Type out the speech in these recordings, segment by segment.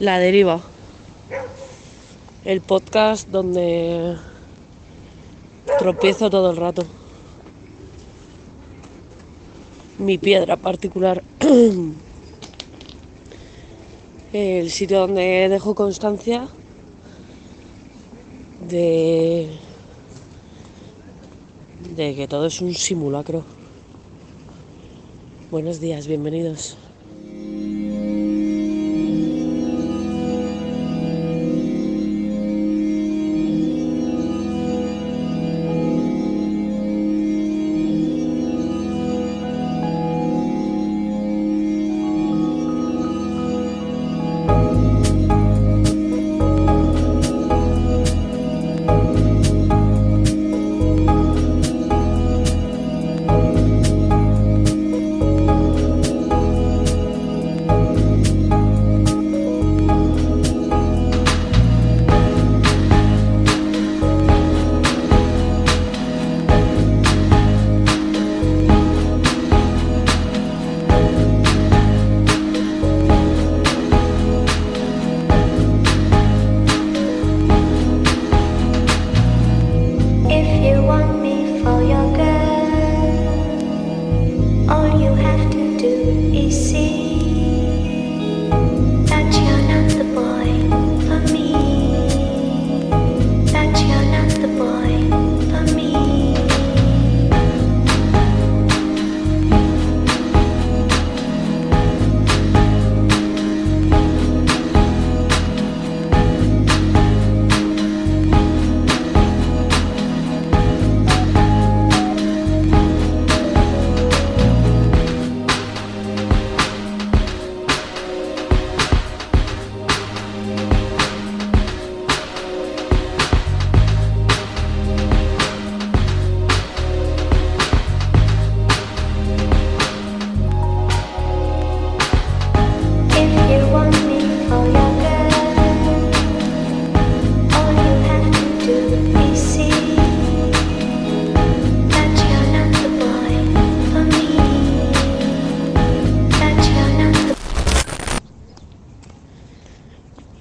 La Deriva, el podcast donde tropiezo todo el rato. Mi piedra particular. el sitio donde dejo constancia de, de que todo es un simulacro. Buenos días, bienvenidos.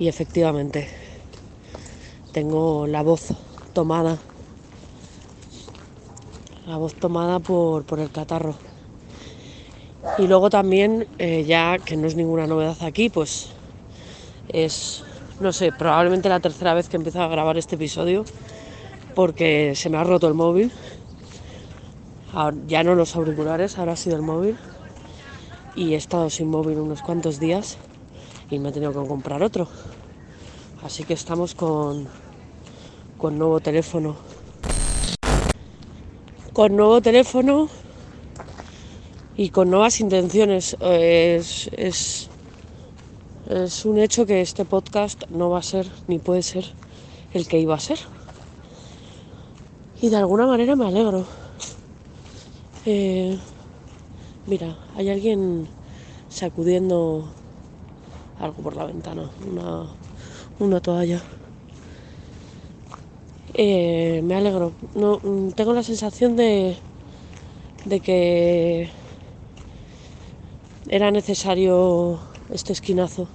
Efectivamente tengo la voz tomada, la voz tomada por, el catarro. Y luego también, eh, ya que no es ninguna novedad aquí, pues es, no sé, probablemente la tercera vez que empiezo a grabar este episodio porque se me ha roto el móvil. ya no los auriculares, ahora ha sido el móvil. Y he estado sin móvil unos cuantos días y me he tenido que comprar otro. Así que estamos con, con nuevo teléfono. Con nuevo teléfono y con nuevas intenciones. Es, un hecho que este podcast no va a ser ni puede ser el que iba a ser. Y de alguna manera me alegro. Eh, mira, hay alguien sacudiendo algo por la ventana, una, una toalla. Eh, me alegro. No, mm, tengo la sensación de, de que era necesario este esquinazo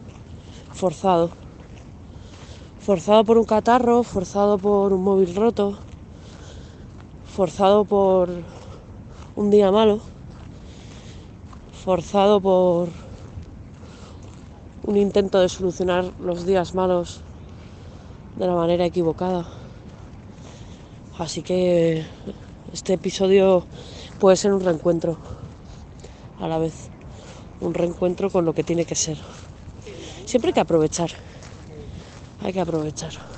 forzado. Forzado por un catarro, forzado por un móvil roto, forzado por un día malo, forzado por un intento de solucionar los días malos de la manera equivocada. Así que este episodio puede ser un reencuentro a la vez, un reencuentro con lo que tiene que ser. Siempre hay que aprovechar, hay que aprovechar.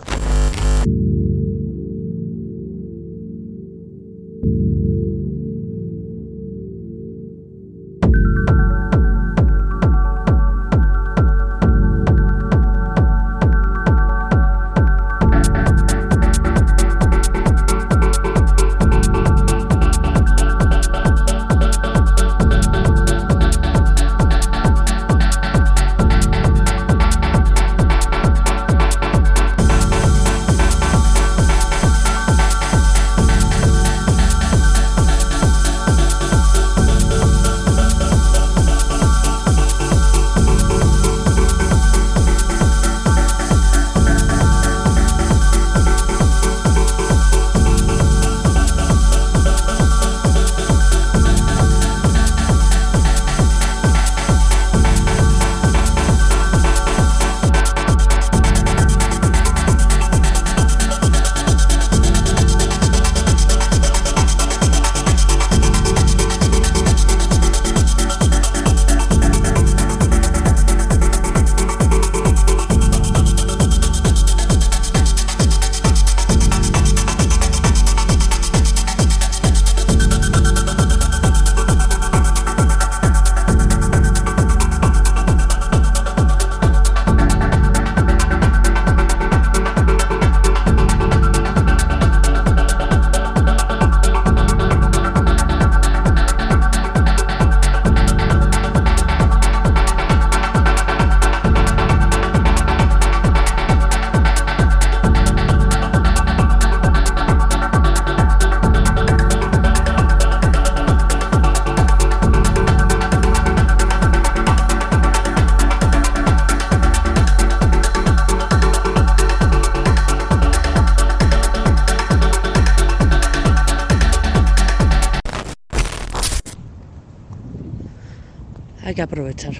Que aprovechar.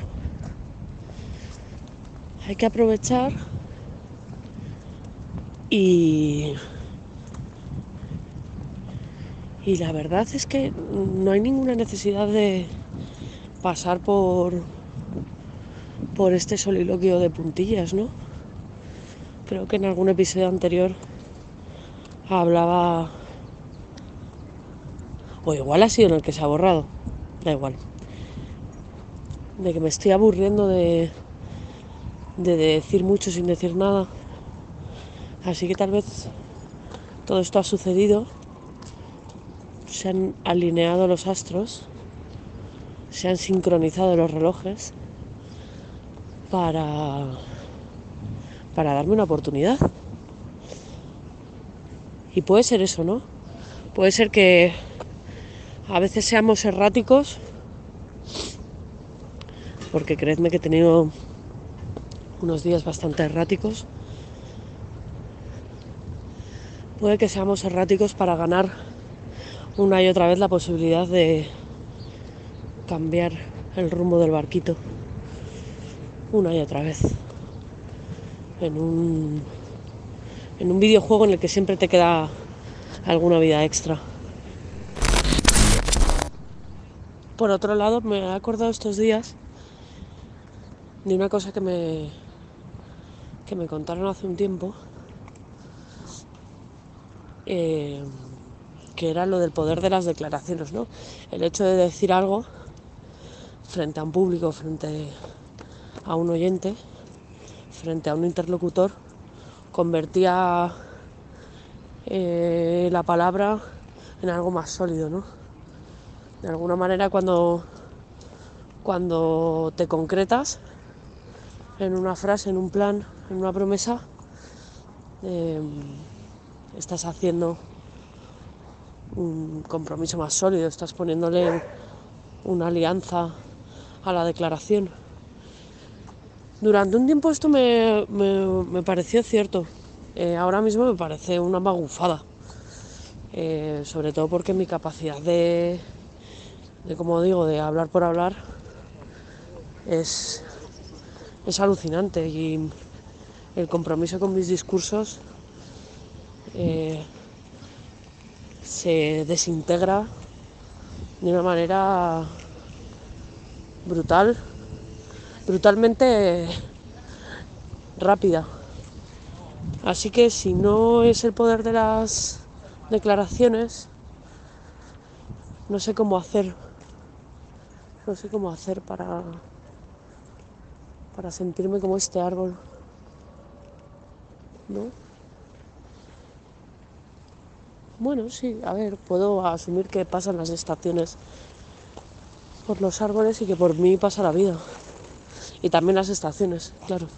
Hay que aprovechar y y la verdad es que no hay ninguna necesidad de pasar por por este soliloquio de puntillas, ¿no? Creo que en algún episodio anterior hablaba o igual ha sido en el que se ha borrado, da igual. De que me estoy aburriendo de, de decir mucho sin decir nada. Así que tal vez todo esto ha sucedido, se han alineado los astros, se han sincronizado los relojes para, para darme una oportunidad. Y puede ser eso, ¿no? Puede ser que a veces seamos erráticos, porque creedme que he tenido unos días bastante erráticos. Puede que seamos erráticos para ganar una y otra vez la posibilidad de cambiar el rumbo del barquito. Una y otra vez. En un, en un videojuego en el que siempre te queda alguna vida extra. Por otro lado, me he acordado estos días de una cosa que me, que me contaron hace un tiempo, eh, que era lo del poder de las declaraciones, ¿no? El hecho de decir algo frente a un público, frente a un oyente, frente a un interlocutor, convertía eh, la palabra en algo más sólido, ¿no? De alguna manera cuando, cuando te concretas en una frase, en un plan, en una promesa, eh, estás haciendo un compromiso más sólido, estás poniéndole una alianza a la declaración. Durante un tiempo esto me, pareció cierto, eh, ahora mismo me parece una magufada, eh, sobre todo porque mi capacidad de, de como digo, de hablar por hablar, es, es alucinante y el compromiso con mis discursos eh, se desintegra de una manera brutal, brutalmente rápida. Así que si no es el poder de las declaraciones, no sé cómo hacer no sé cómo hacer para, para sentirme como este árbol. ¿No? Bueno, sí, a ver, puedo asumir que pasan las estaciones por los árboles y que por mí pasa la vida. Y también las estaciones, claro.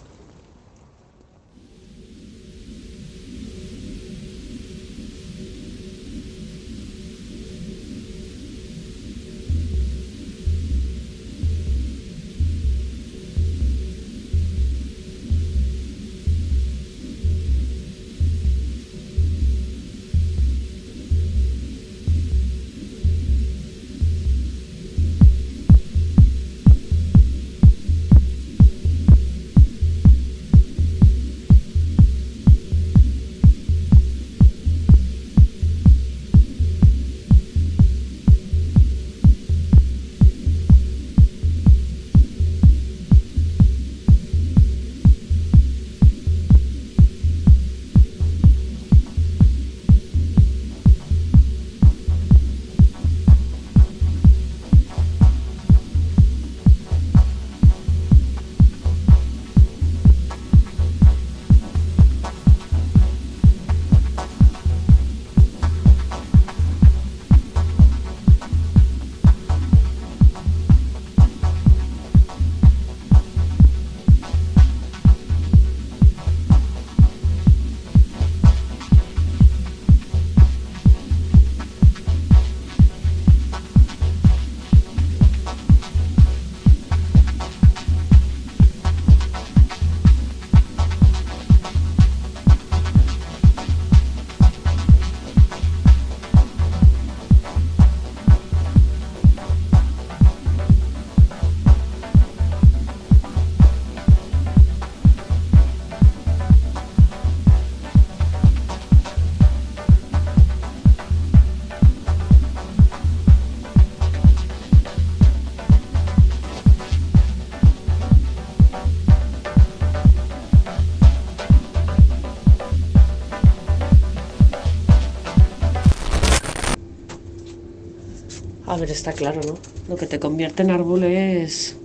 Ver, está claro, ¿no? Lo que te convierte en árbol es.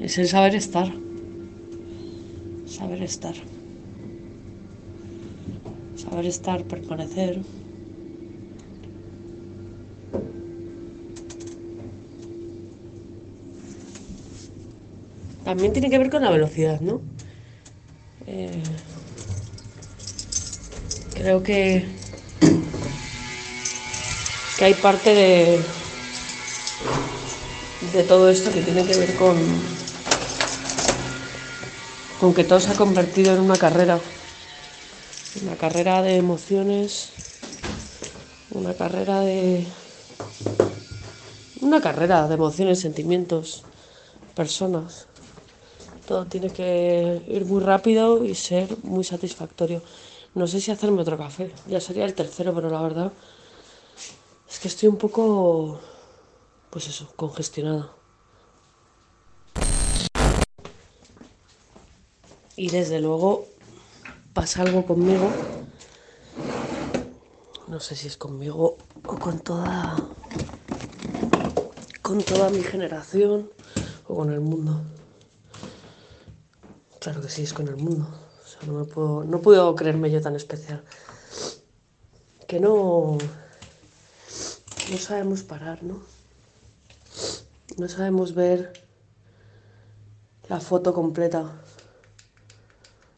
es el saber estar. Saber estar. Saber estar, permanecer. También tiene que ver con la velocidad, ¿no? Eh, creo que, que hay parte de, de todo esto que tiene que ver con, con que todo se ha convertido en una carrera. Una carrera de emociones, una carrera de... Una carrera de emociones, sentimientos, personas. Todo tiene que ir muy rápido y ser muy satisfactorio. No sé si hacerme otro café, ya sería el tercero, pero la verdad es que estoy un poco, pues eso, congestionada. Y desde luego pasa algo conmigo. No sé si es conmigo o con toda con toda mi generación o con el mundo. Claro que sí, es con el mundo. O sea, no me puedo, no puedo creerme yo tan especial. Que no, no sabemos parar, ¿no? No sabemos ver la foto completa.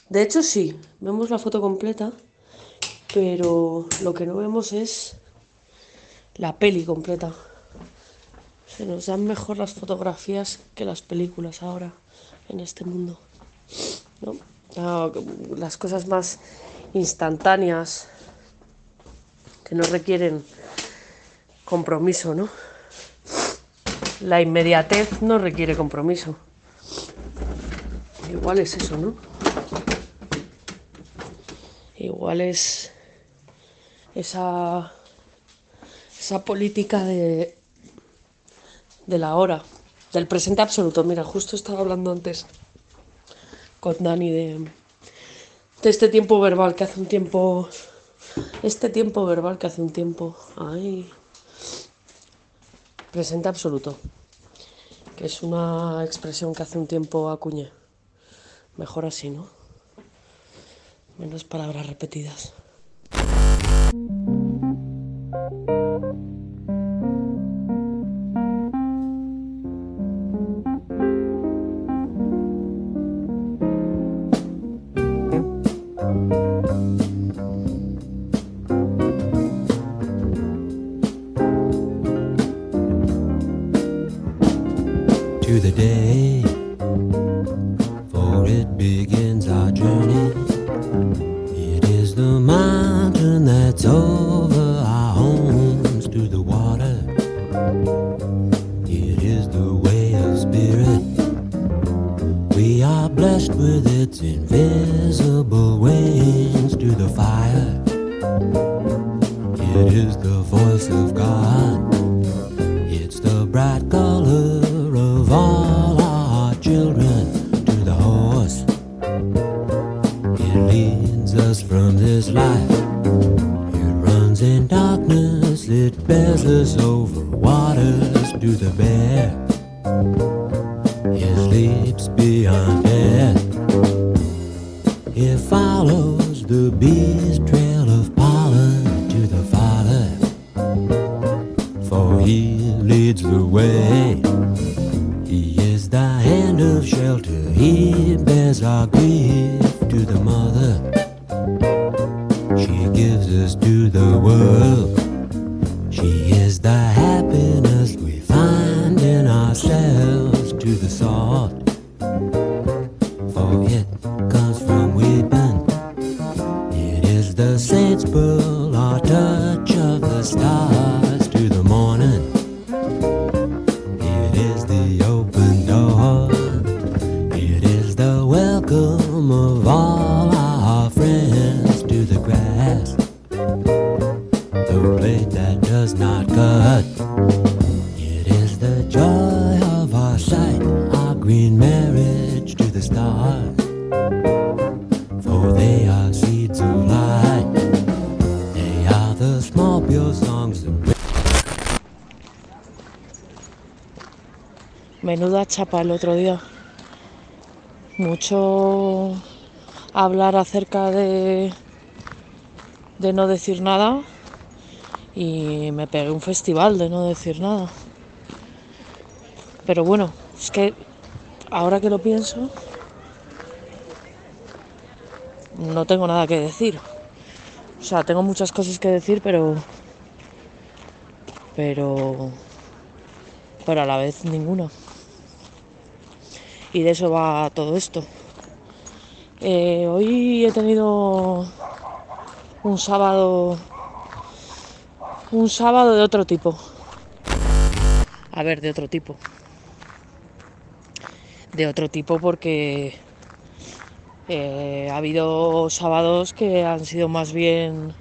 De hecho, sí, vemos la foto completa, pero lo que no vemos es la peli completa. Se nos dan mejor las fotografías que las películas ahora en este mundo. ¿no? Las cosas más instantáneas que no requieren compromiso, ¿no? La inmediatez no requiere compromiso. Igual es eso, ¿no? Igual es esa, esa política de, de la hora, del presente absoluto. Mira, justo estaba hablando antes con Dani de, de este tiempo verbal que hace un tiempo. Este tiempo verbal que hace un tiempo. Ay. Presente absoluto. Que es una expresión que hace un tiempo acuñé. Mejor así, ¿no? Menos palabras repetidas. Chapa el otro día. Mucho hablar acerca de, de no decir nada y me pegué un festival de no decir nada. Pero bueno, es que ahora que lo pienso, no tengo nada que decir. O sea, tengo muchas cosas que decir, pero. Pero. Pero a la vez ninguna. Y de eso va todo esto. Eh, hoy he tenido un sábado. Un sábado de otro tipo. A ver, de otro tipo. De otro tipo porque eh, ha habido sábados que han sido más bien.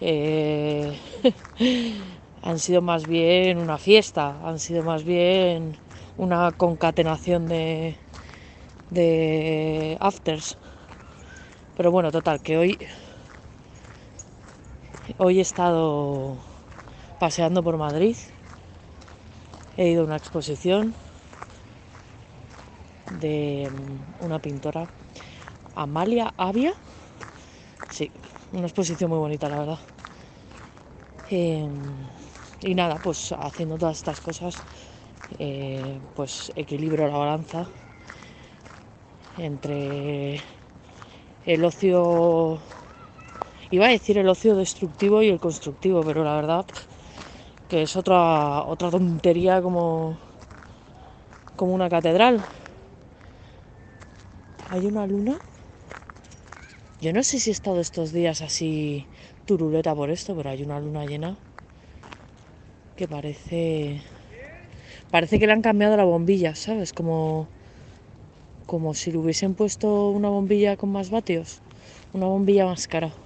Eh, han sido más bien una fiesta, han sido más bien una concatenación de, de afters. Pero bueno, total, que hoy. Hoy he estado paseando por Madrid. He ido a una exposición de mm, una pintora, Amalia Avia. Sí, una exposición muy bonita, la verdad. Em, y nada, pues haciendo todas estas cosas, eh, pues equilibro la balanza entre el ocio, iba a decir el ocio destructivo y el constructivo, pero la verdad que es otra, otra tontería como, como una catedral hay una luna. Yo no sé si he estado estos días así turuleta por esto, pero hay una luna llena que parece. Parece que le han cambiado la bombilla, ¿sabes? Como. Como si le hubiesen puesto una bombilla con más vatios. Una bombilla más cara.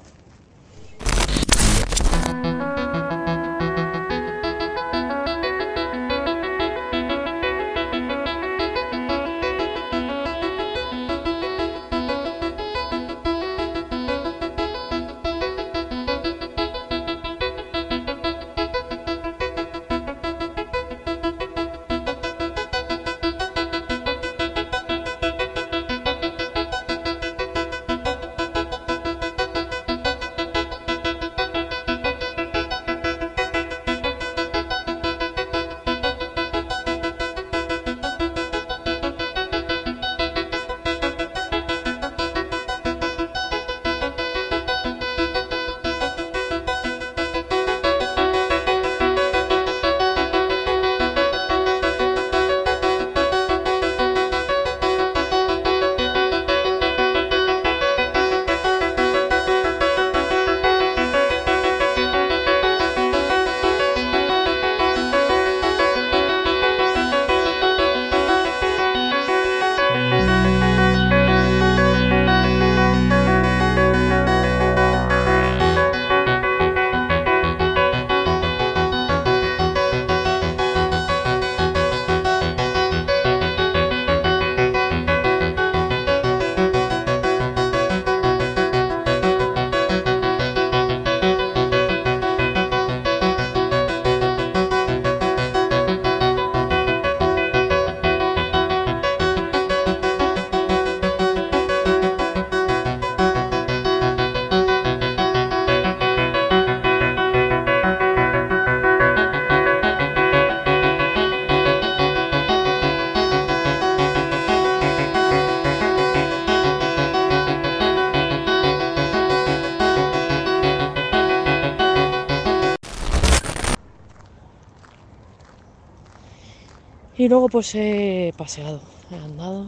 Y luego pues he paseado, he andado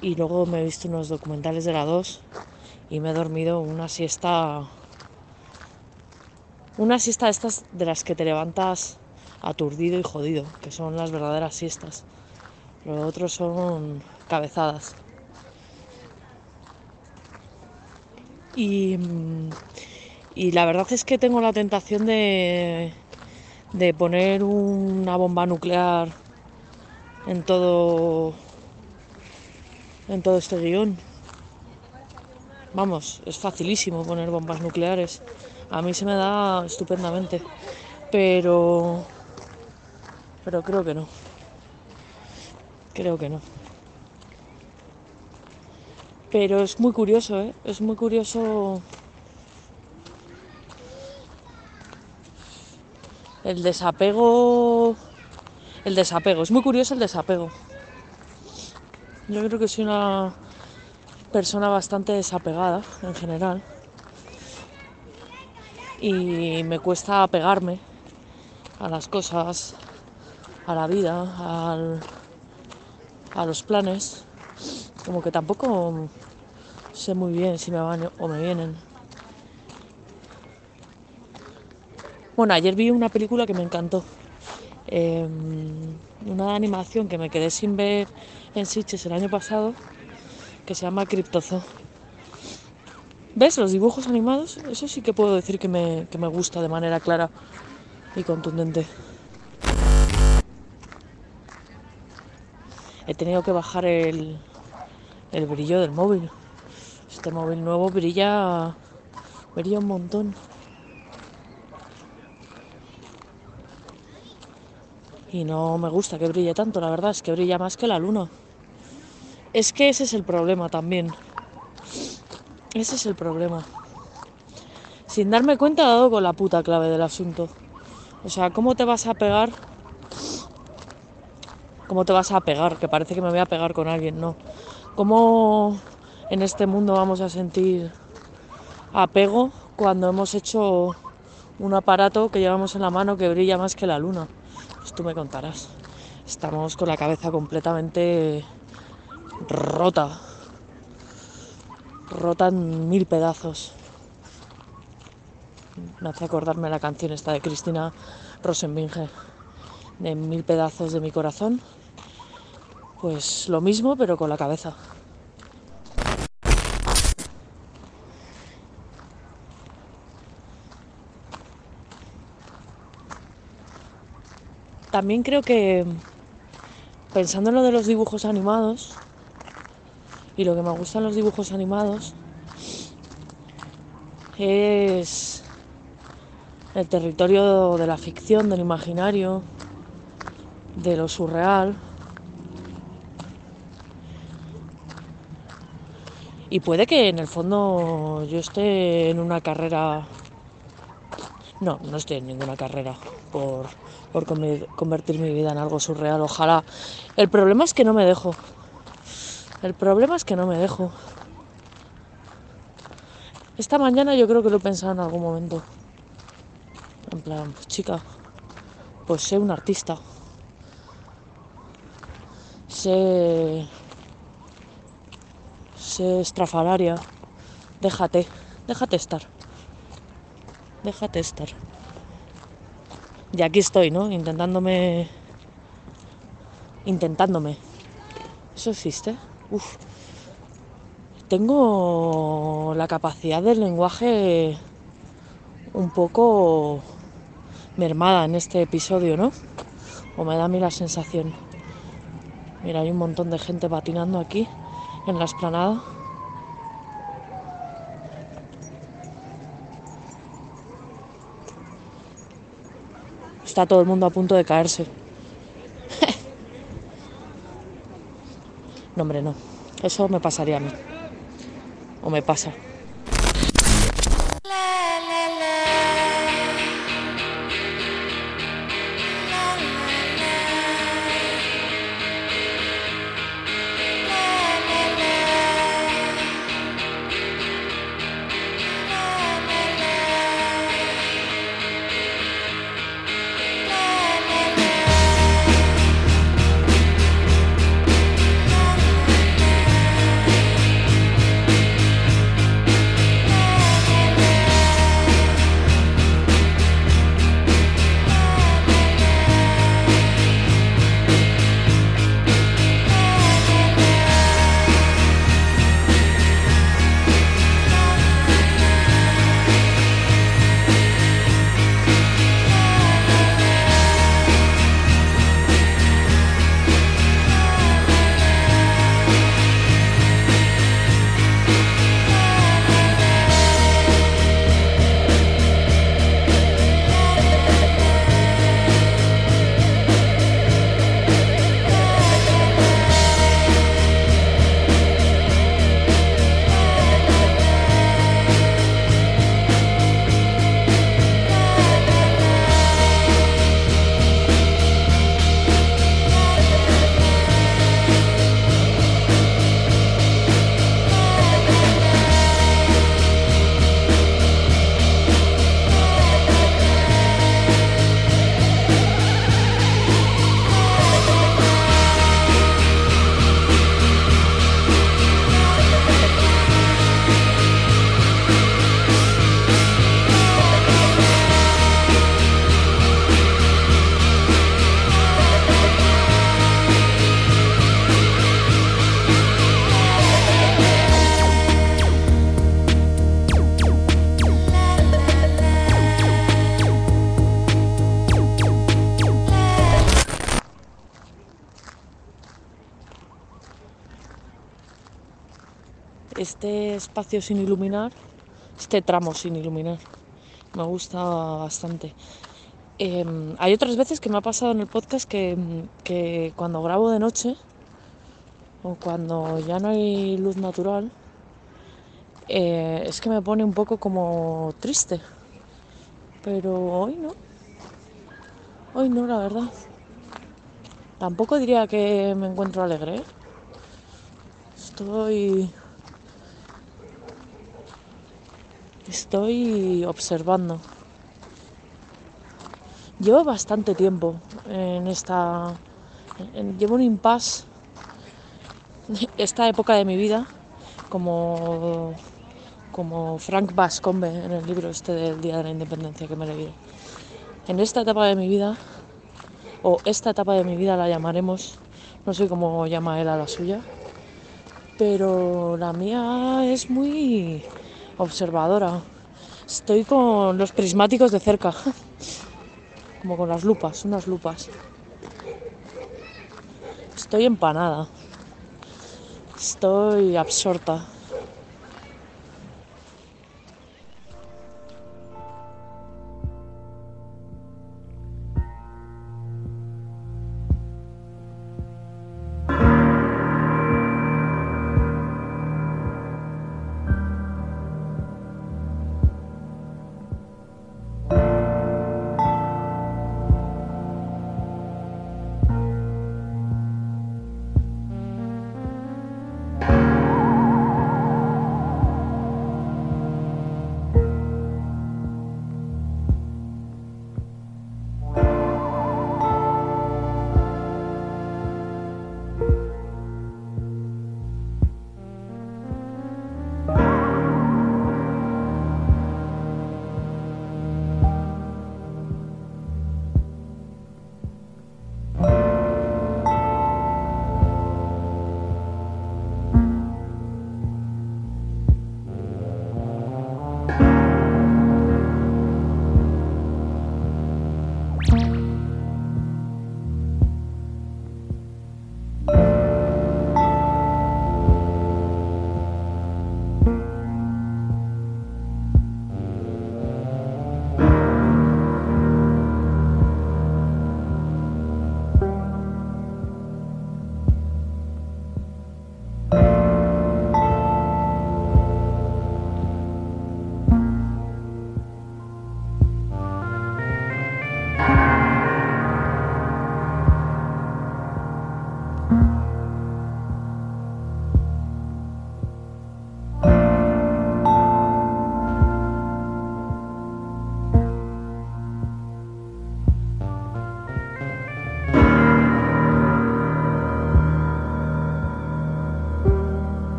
y luego me he visto unos documentales de la 2 y me he dormido una siesta, una siesta de estas de las que te levantas aturdido y jodido, que son las verdaderas siestas. Los otros son cabezadas. Y, y la verdad es que tengo la tentación de, de poner una bomba nuclear en todo en todo este guion. Vamos, es facilísimo poner bombas nucleares. A mí se me da estupendamente. Pero pero creo que no. Creo que no. Pero es muy curioso, ¿eh? Es muy curioso el desapego. El desapego, es muy curioso el desapego. Yo creo que soy una persona bastante desapegada en general. Y me cuesta apegarme a las cosas, a la vida, al, a los planes. Como que tampoco sé muy bien si me van o me vienen. Bueno, ayer vi una película que me encantó. Em, una animación que me quedé sin ver en Sitges el año pasado, que se llama Cryptozo. ¿Ves? Los dibujos animados, eso sí que puedo decir que me, que me gusta de manera clara y contundente. He tenido que bajar el, el brillo del móvil. Este móvil nuevo brilla, brilla un montón. Y no me gusta que brille tanto, la verdad, es que brilla más que la luna. Es que ese es el problema también. Ese es el problema. Sin darme cuenta he dado con la puta clave del asunto. O sea, ¿cómo te vas a pegar? ¿Cómo te vas a pegar? Que parece que me voy a pegar con alguien, no. ¿Cómo en este mundo vamos a sentir apego cuando hemos hecho un aparato que llevamos en la mano que brilla más que la luna? Pues tú me contarás. Estamos con la cabeza completamente rota. Rota en mil pedazos. Me hace acordarme la canción esta de Cristina Rosenbinge. De mil pedazos de mi corazón. Pues lo mismo, pero con la cabeza. También creo que pensando en lo de los dibujos animados y lo que me gustan los dibujos animados es el territorio de la ficción, del imaginario, de lo surreal. Y puede que en el fondo yo esté en una carrera... No, no estoy en ninguna carrera por por convertir mi vida en algo surreal. Ojalá. El problema es que no me dejo. El problema es que no me dejo. Esta mañana yo creo que lo he pensado en algún momento. En plan, pues chica, pues sé un artista. Sé. Sé estrafalaria. Déjate, déjate estar. Déjate estar. Y aquí estoy, ¿no? Intentándome. Intentándome. ¿Eso existe? Uf. Tengo la capacidad del lenguaje un poco mermada en este episodio, ¿no? O me da a mí la sensación. Mira, hay un montón de gente patinando aquí en la esplanada. Está todo el mundo a punto de caerse. no, hombre, no. Eso me pasaría a mí. O me pasa. Espacio sin iluminar, este tramo sin iluminar. Me gusta bastante. Em, hay otras veces que me ha pasado en el podcast que, cuando grabo de noche o cuando ya no hay luz natural, eh, es que me pone un poco como triste. Pero hoy no. Hoy no, la verdad. Tampoco diría que me encuentro alegre. ¿eh? Estoy... Estoy observando. Llevo bastante tiempo en esta... llevo un impasse esta época de mi vida como como Frank Bascombe en el libro este del Día de la Independencia que me leído. En esta etapa de mi vida, o esta etapa de mi vida la llamaremos, no sé cómo llama él a la suya, pero la mía es muy observadora. Estoy con los prismáticos de cerca como con las lupas, unas lupas. Estoy empanada. Estoy absorta.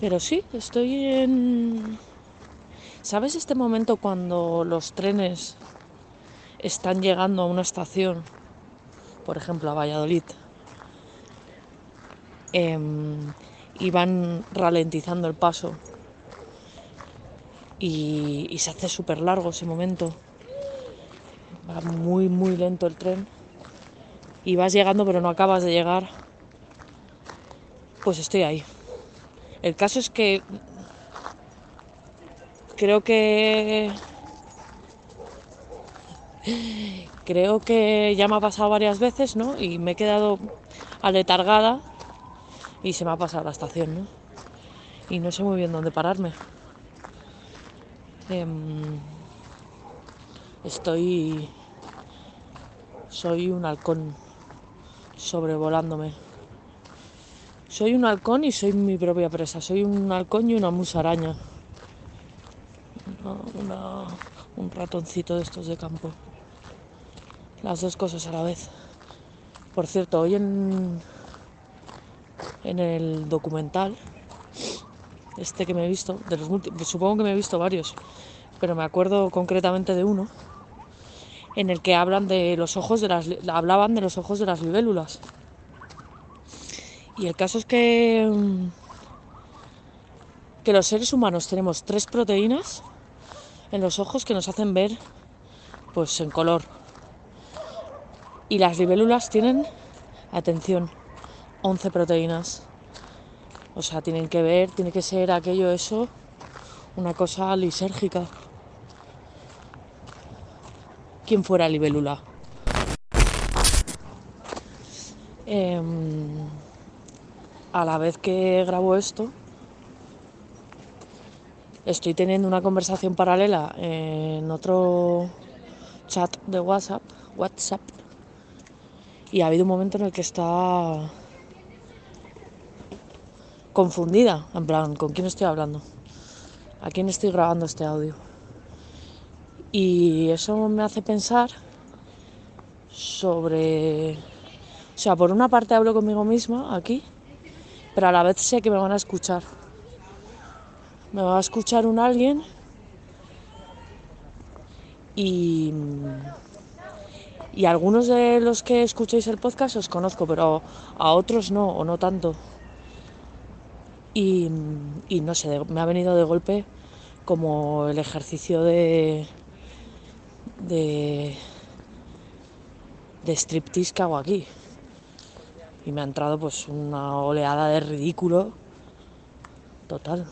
Pero sí, estoy en... ¿Sabes este momento cuando los trenes están llegando a una estación, por ejemplo a Valladolid, em, y van ralentizando el paso y, y se hace súper largo ese momento? Va muy, muy lento el tren y vas llegando pero no acabas de llegar. Pues estoy ahí. El caso es que creo que creo que ya me ha pasado varias veces, ¿no? Y me he quedado aletargada y se me ha pasado la estación, ¿no? Y no sé muy bien dónde pararme. Em, estoy soy un halcón sobrevolándome. Soy un halcón y soy mi propia presa. Soy un halcón y una musaraña. un ratoncito de estos de campo. Las dos cosas a la vez. Por cierto, hoy en, en el documental, este que me he visto, de los supongo que me he visto varios, pero me acuerdo concretamente de uno, en el que hablan de los ojos de las, hablaban de los ojos de las libélulas y el caso es que, mm, que los seres humanos tenemos tres proteínas en los ojos que nos hacen ver pues en color. Y las libélulas tienen, atención, 11 proteínas. O sea, tienen que ver, tiene que ser aquello, eso, una cosa lisérgica. ¿Quién fuera libélula? Em, a la vez que grabo esto, estoy teniendo una conversación paralela en otro chat de WhatsApp, WhatsApp, y ha habido un momento en el que está confundida, en plan, ¿con quién estoy hablando? ¿A quién estoy grabando este audio? Y eso me hace pensar sobre... O sea, por una parte hablo conmigo misma aquí, pero a la vez sé que me van a escuchar. Me va a escuchar un alguien y, y algunos de los que escucháis el podcast os conozco, pero a otros no, o no tanto. Y, y no sé, me ha venido de golpe como el ejercicio de, de, de striptease que hago aquí. Y me ha entrado pues una oleada de ridículo total.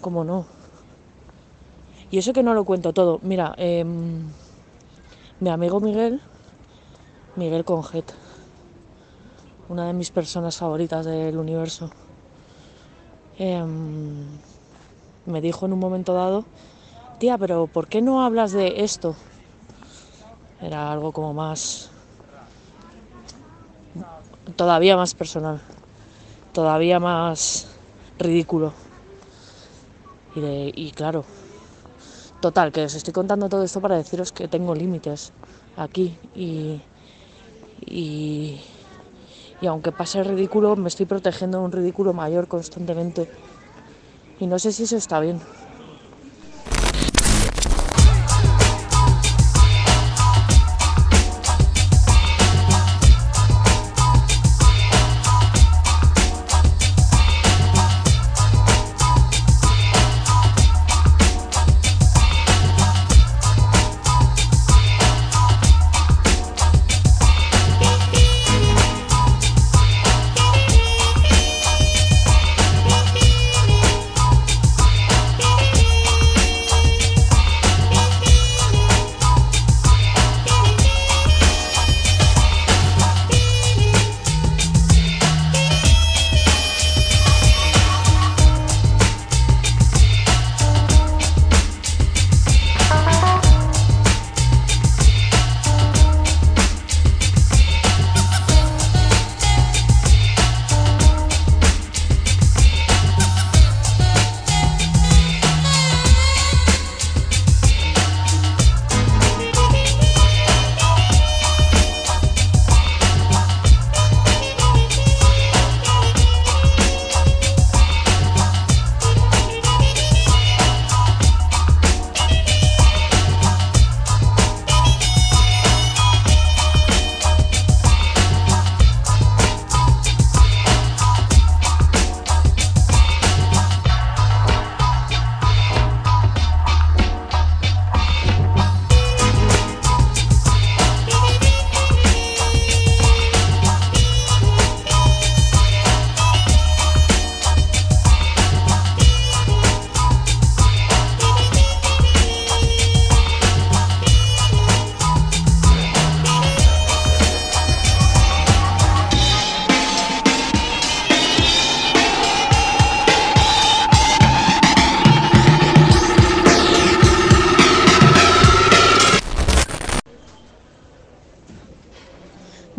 ¿Cómo no? Y eso que no lo cuento todo. Mira, em, mi amigo Miguel, Miguel Conjet, una de mis personas favoritas del universo, em, me dijo en un momento dado, tía, pero ¿por qué no hablas de esto? Era algo como más, todavía más personal, todavía más ridículo. Y, de, y claro, total, que os estoy contando todo esto para deciros que tengo límites aquí y, y, y aunque pase ridículo, me estoy protegiendo de un ridículo mayor constantemente. Y no sé si eso está bien.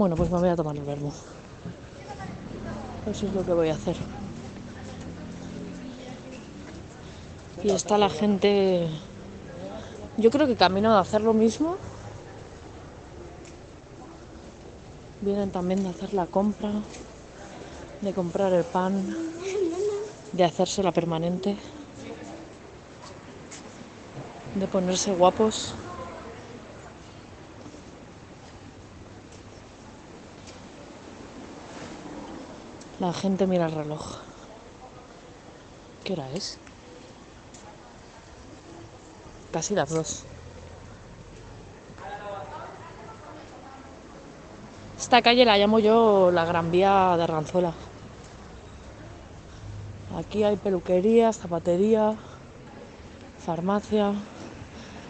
Bueno, pues me voy a tomar el vermo. Eso es lo que voy a hacer. Y está la gente, yo creo que camino de hacer lo mismo. Vienen también de hacer la compra, de comprar el pan, de hacerse la permanente, de ponerse guapos. La gente mira el reloj. ¿Qué hora es? Casi las dos. Esta calle la llamo yo la Gran Vía de Arganzuela. Aquí hay peluquerías, zapatería, farmacia,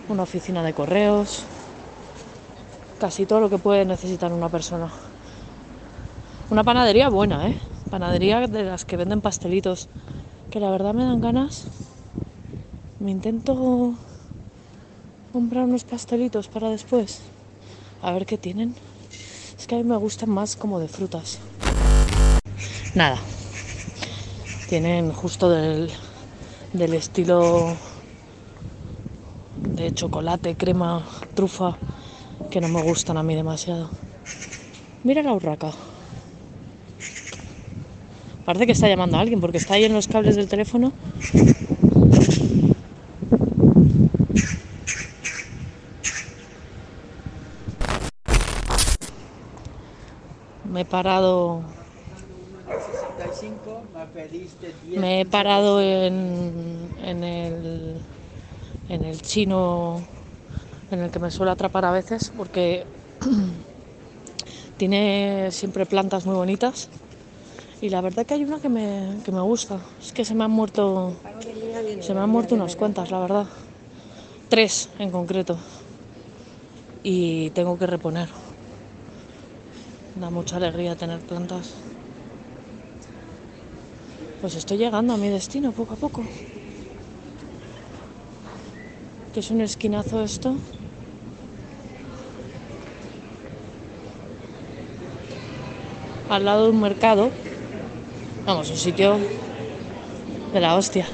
una oficina de correos, casi todo lo que puede necesitar una persona. Una panadería buena, ¿eh? Panadería de las que venden pastelitos, que la verdad me dan ganas. Me intento comprar unos pastelitos para después. A ver qué tienen. Es que a mí me gustan más como de frutas. Nada. Tienen justo del, del estilo de chocolate, crema, trufa, que no me gustan a mí demasiado. Mira la urraca. Parece que está llamando a alguien porque está ahí en los cables del teléfono. Me he parado. Me he parado en, en el en el chino en el que me suele atrapar a veces porque tiene siempre plantas muy bonitas y la verdad que hay una que me, que me gusta. Es que se me han muerto se me han muerto unas cuantas la verdad. Tres en concreto. Y tengo que reponer. Da mucha alegría tener plantas. Pues estoy llegando a mi destino poco a poco. Que es un esquinazo esto. Al lado de un mercado. Vamos, un sitio de la hostia.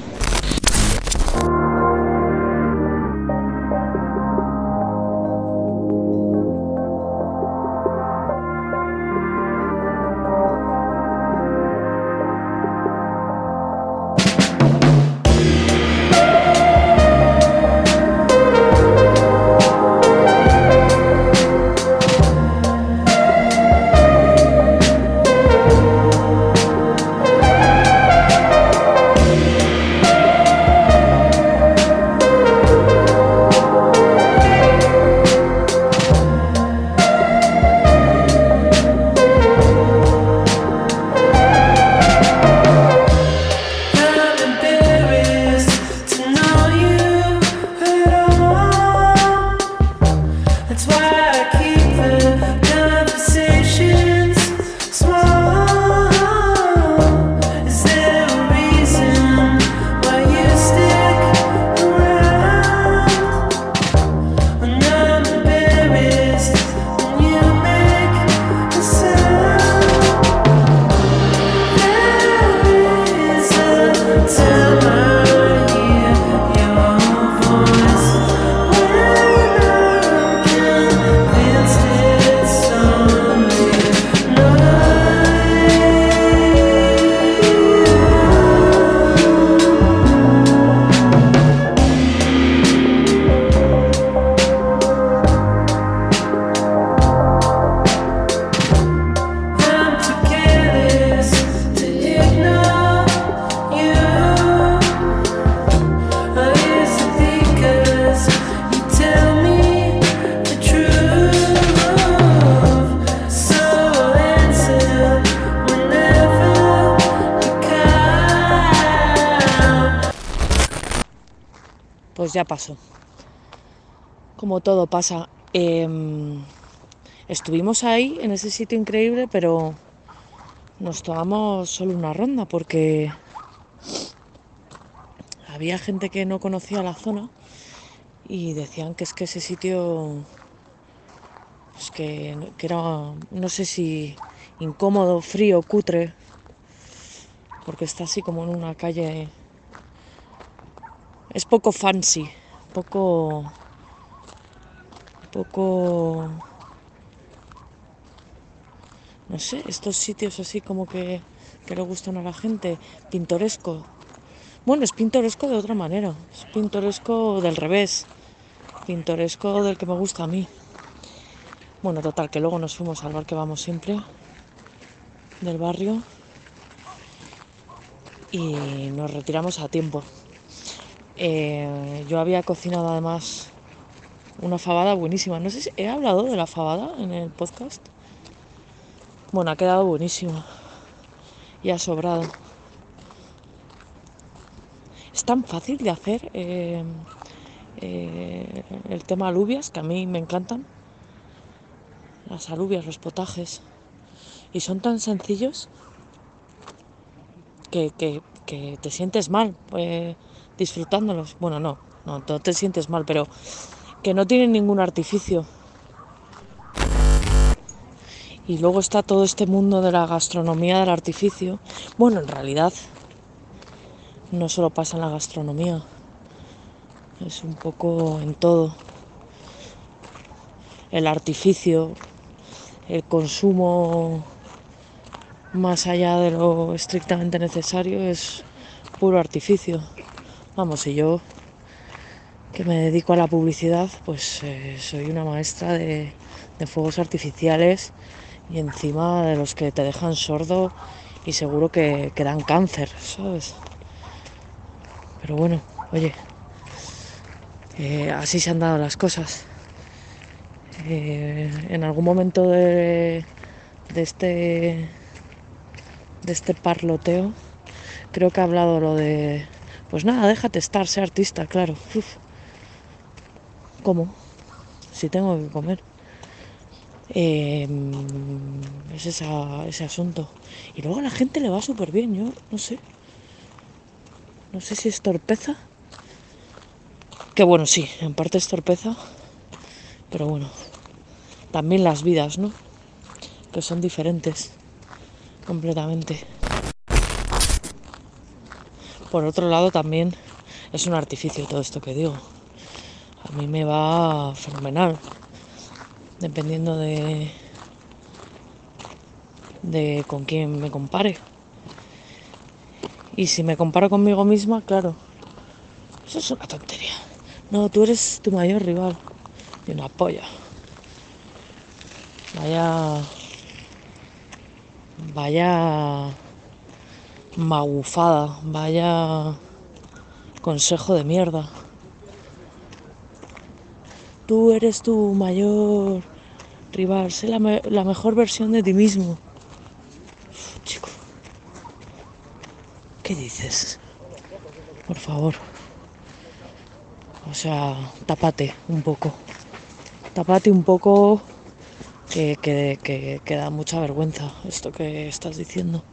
Pasa. Em, estuvimos ahí, en ese sitio increíble, pero nos tomamos solo una ronda porque había gente que no conocía la zona y decían que es que ese sitio, pues que, que era, no sé si incómodo, frío, cutre, porque está así como en una calle es poco fancy, poco, poco, no sé, estos sitios así como que, que le gustan a la gente, pintoresco. Bueno, es pintoresco de otra manera, es pintoresco del revés, pintoresco del que me gusta a mí. Bueno, total, que luego nos fuimos al bar que vamos siempre, del barrio, y nos retiramos a tiempo. Eh, yo había cocinado además una fabada buenísima. No sé si he hablado de la fabada en el podcast. Bueno, ha quedado buenísimo. Y ha sobrado. Es tan fácil de hacer eh, eh, el tema alubias, que a mí me encantan. Las alubias, los potajes. Y son tan sencillos que, te sientes mal eh, disfrutándolos. Bueno, no, no, no te sientes mal, pero que no tienen ningún artificio. Y luego está todo este mundo de la gastronomía del artificio. Bueno, en realidad no solo pasa en la gastronomía, es un poco en todo. El artificio, el consumo más allá de lo estrictamente necesario es puro artificio. Vamos, y yo que me dedico a la publicidad, pues eh, soy una maestra de, fuegos artificiales y encima de los que te dejan sordo y seguro que, dan cáncer, ¿sabes? Pero bueno, oye, eh, así se han dado las cosas. Eh, en algún momento de, este de este parloteo creo que ha hablado lo de pues nada déjate estar sé artista claro cómo si tengo que comer em, es ese asunto y luego a la gente le va súper bien yo no sé no sé si es torpeza. Que bueno, sí, en parte es torpeza. Pero bueno, también las vidas, ¿no? Que son diferentes completamente. Por otro lado, también es un artificio todo esto que digo. A mí me va fenomenal. Dependiendo de, de con quién me compare. Y si me comparo conmigo misma, claro, eso es una tontería. No, tú eres tu mayor rival. Y una polla. Vaya. Vaya. Magufada. Vaya. Consejo de mierda. Tú eres tu mayor rival. Sé la, mejor versión de ti mismo. chico. ¿Qué dices? Por favor. O sea, tapate un poco. Tapate un poco que, que da mucha vergüenza esto que estás diciendo.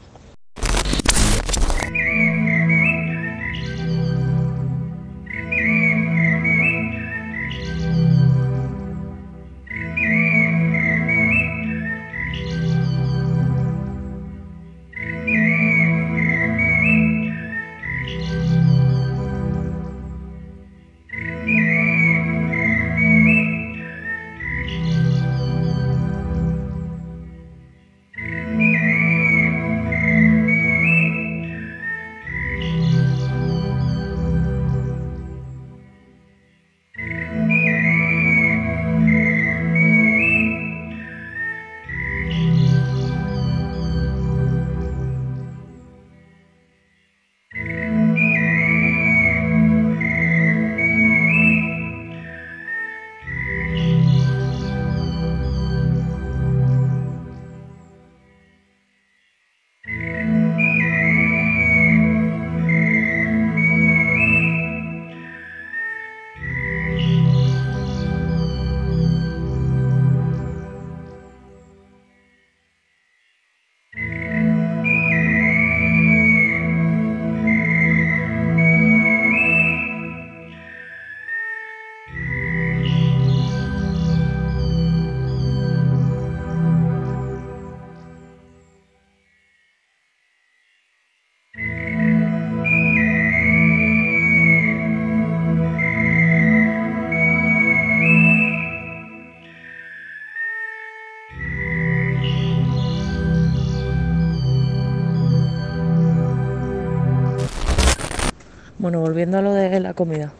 Volviendo a lo de la comida,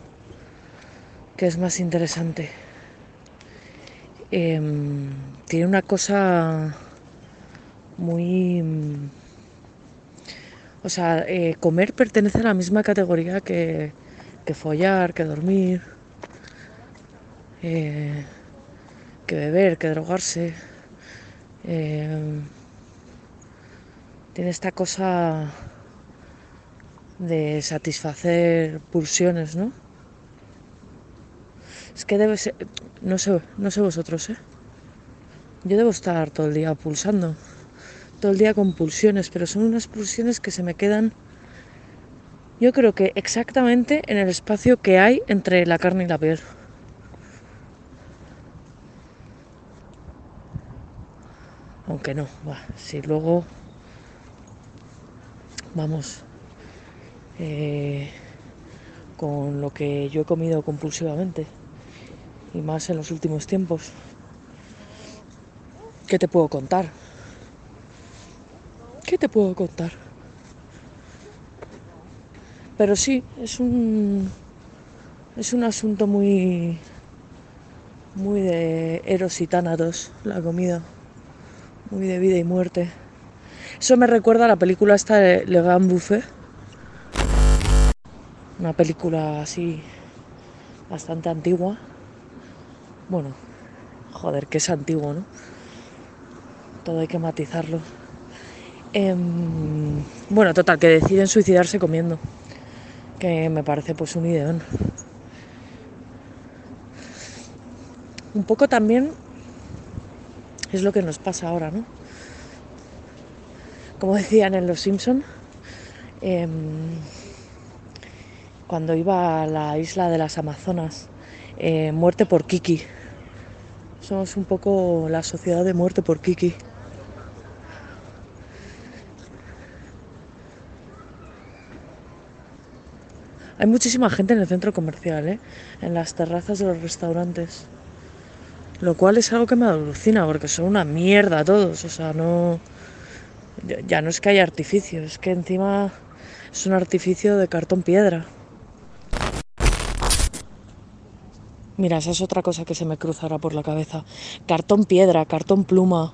que es más interesante. Em, tiene una cosa muy... O sea, eh, comer pertenece a la misma categoría que, follar, que dormir, eh, que beber, que drogarse. Em, tiene esta cosa de satisfacer pulsiones, ¿no? Es que debe ser, no sé, no sé vosotros, ¿eh? Yo debo estar todo el día pulsando, todo el día con pulsiones, pero son unas pulsiones que se me quedan, yo creo que exactamente en el espacio que hay entre la carne y la piel. Aunque no, va, si luego vamos eh, con lo que yo he comido compulsivamente y más en los últimos tiempos. ¿Qué te puedo contar? ¿Qué te puedo contar? Pero sí, es un es un asunto muy muy de eros y tánatos la comida, muy de vida y muerte. Eso me recuerda a la película esta de Le Grand Buffet. Una película así bastante antigua. Bueno, joder, que es antiguo, ¿no? Todo hay que matizarlo. Em, bueno, total, que deciden suicidarse comiendo. Que me parece pues un ideón. Un poco también es lo que nos pasa ahora, ¿no? Como decían en Los Simpson, em, cuando iba a la isla de las Amazonas, eh, muerte por Kiki. Somos un poco la sociedad de muerte por Kiki. Hay muchísima gente en el centro comercial, ¿eh? en las terrazas de los restaurantes. Lo cual es algo que me alucina, porque son una mierda todos. O sea, no. Ya no es que haya artificio, es que encima es un artificio de cartón piedra. Mira, esa es otra cosa que se me cruzará por la cabeza. Cartón piedra, cartón pluma,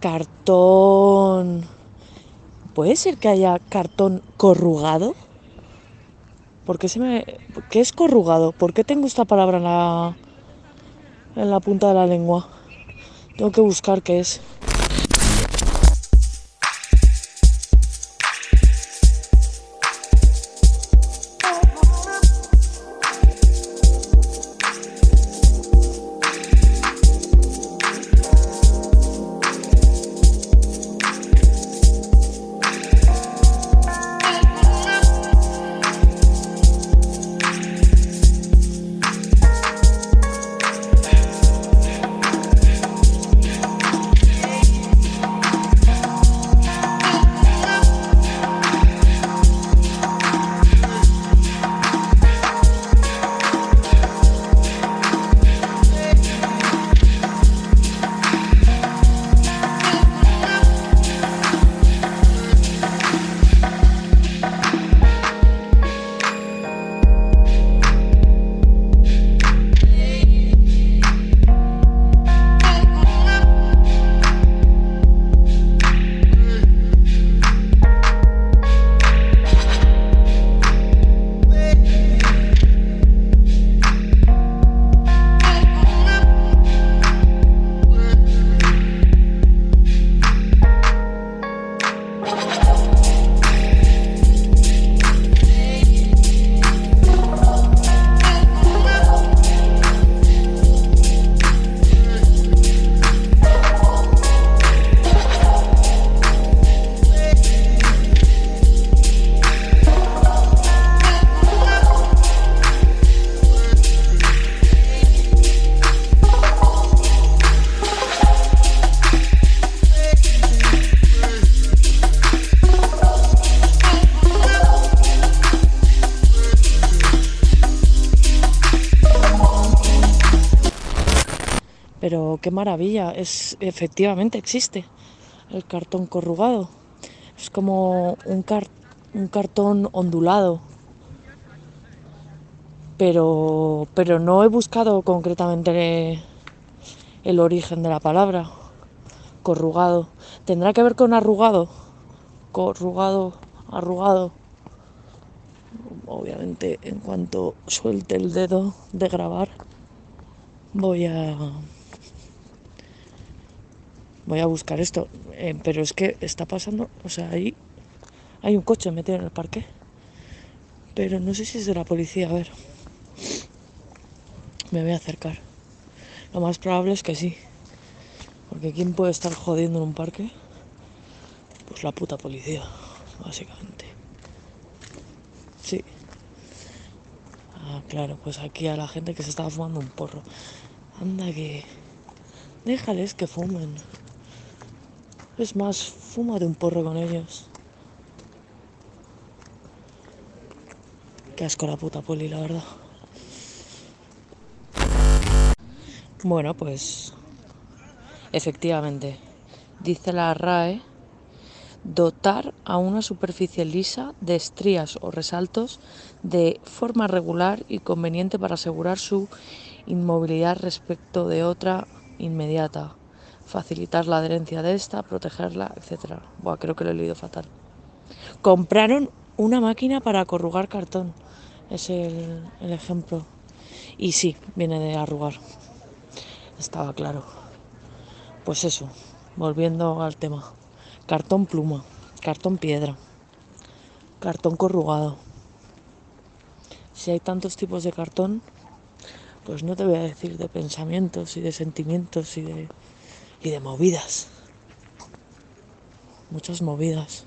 cartón... ¿Puede ser que haya cartón corrugado? ¿Por qué, se me... ¿Qué es corrugado? ¿Por qué tengo esta palabra en la... en la punta de la lengua? Tengo que buscar qué es. Maravilla, es efectivamente existe el cartón corrugado. Es como un, un cartón ondulado. Pero, pero no he buscado concretamente el origen de la palabra. Corrugado. ¿Tendrá que ver con arrugado? Corrugado, arrugado. Obviamente, en cuanto suelte el dedo de grabar, voy a Voy a buscar esto. Eh, pero es que está pasando, o sea, ahí hay un coche metido en el parque. Pero no sé si es de la policía, a ver. Me voy a acercar. Lo más probable es que sí. Porque ¿quién puede estar jodiendo en un parque? Pues la puta policía, básicamente. Sí. Ah, claro, pues aquí a la gente que se estaba fumando un porro. Anda que... Déjales que fumen. Es más, fuma de un porro con ellos. Qué asco la puta poli, la verdad. Bueno, pues efectivamente, dice la RAE, dotar a una superficie lisa de estrías o resaltos de forma regular y conveniente para asegurar su inmovilidad respecto de otra inmediata, facilitar la adherencia de esta, protegerla, etc. Buah, creo que lo he leído fatal. Compraron una máquina para corrugar cartón, es el, el ejemplo. Y sí, viene de arrugar estaba claro. Pues eso, volviendo al tema. Cartón pluma, cartón piedra, cartón corrugado. Si hay tantos tipos de cartón, pues no te voy a decir de pensamientos y de sentimientos y de, y de movidas. Muchas movidas.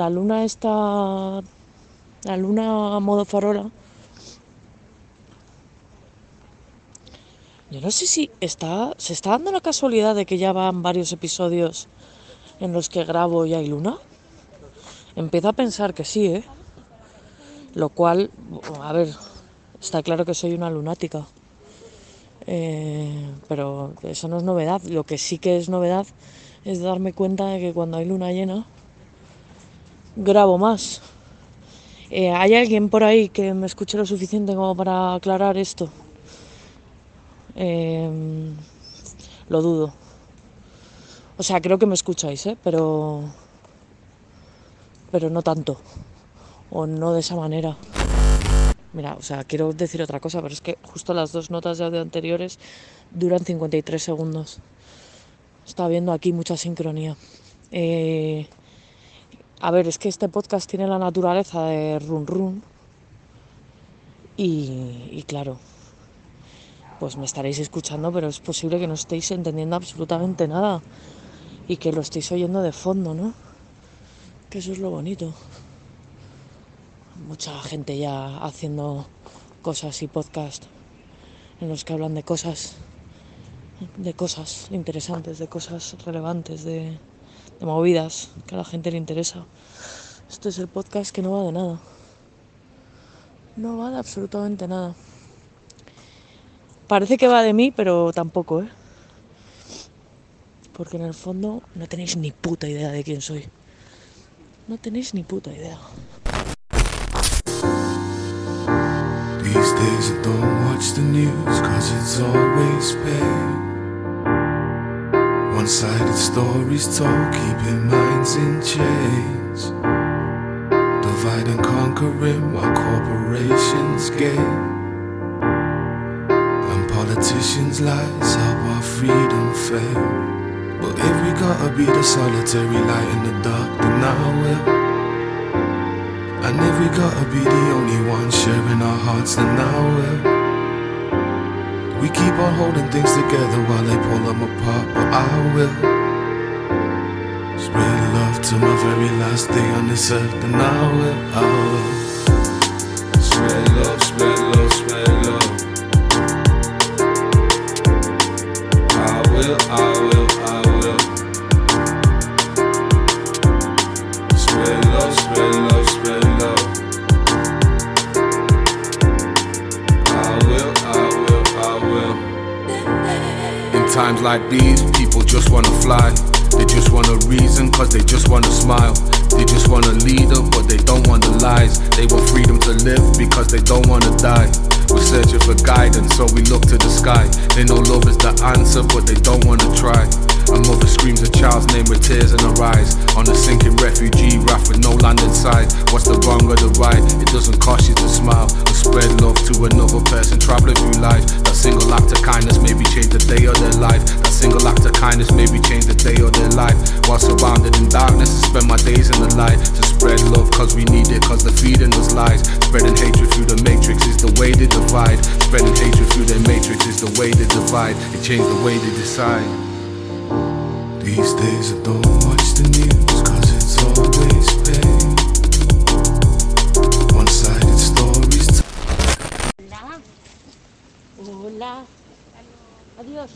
La luna está, la luna a modo farola. Yo no sé si está, se está dando la casualidad de que ya van varios episodios en los que grabo y hay luna. Empiezo a pensar que sí, ¿eh? Lo cual, a ver, está claro que soy una lunática. Eh, pero eso no es novedad. Lo que sí que es novedad es darme cuenta de que cuando hay luna llena, grabo más. Eh, ¿Hay alguien por ahí que me escuche lo suficiente como para aclarar esto? Em, lo dudo. O sea, creo que me escucháis, ¿eh? pero, pero no tanto. O no de esa manera. Mira, o sea, quiero decir otra cosa, pero es que justo las dos notas de audio anteriores duran 53 segundos. Está viendo aquí mucha sincronía. Eh, a ver, es que este podcast tiene la naturaleza de run run. Y, claro, pues me estaréis escuchando, pero es posible que no estéis entendiendo absolutamente nada. Y que lo estéis oyendo de fondo, ¿no? Que eso es lo bonito. Mucha gente ya haciendo cosas y podcast en los que hablan de cosas, de cosas interesantes, de cosas relevantes, de, de movidas que a la gente le interesa. Este es el podcast que no va de nada. No va de absolutamente nada. Parece que va de mí, pero tampoco, ¿eh? Porque en el fondo no tenéis ni puta idea de quién soy. No tenéis ni puta idea. These. One-sided stories told, keeping minds in chains. Divide and conquering while corporations gain. And politicians' lies help our freedom fail. But if we gotta be the solitary light in the dark, then I will. And if we gotta be the only one sharing our hearts, then I will. We keep on holding things together while they pull them apart, but I will. Spread love to my very last day on this earth, and I will, I will. Spread love, spread love. Times like these, people just wanna fly. They just want a reason, cause they just wanna smile. They just want a leader, but they don't want the lies. They want freedom to live because they don't wanna die. We're searching for guidance, so we look to the sky. They know love is the answer, but they don't wanna try. A mother screams a child's name with tears in her eyes. On a sinking refugee raft with no land in sight. What's the wrong or the right? It doesn't cost you to smile or spread love to another person traveling through life. That single act of kindness maybe change the day of their life. That single act of kindness maybe change the day of their life. While surrounded in darkness, I spend my days in the light to spread love cause we need it cause they're feeding us lies. Spreading hatred through the matrix is the way they divide. Spreading hatred through their matrix is the way they divide. It changed the way they decide. These days I don't watch the news cause it's always pain. One-sided stories. Hola. Hola. Adiós.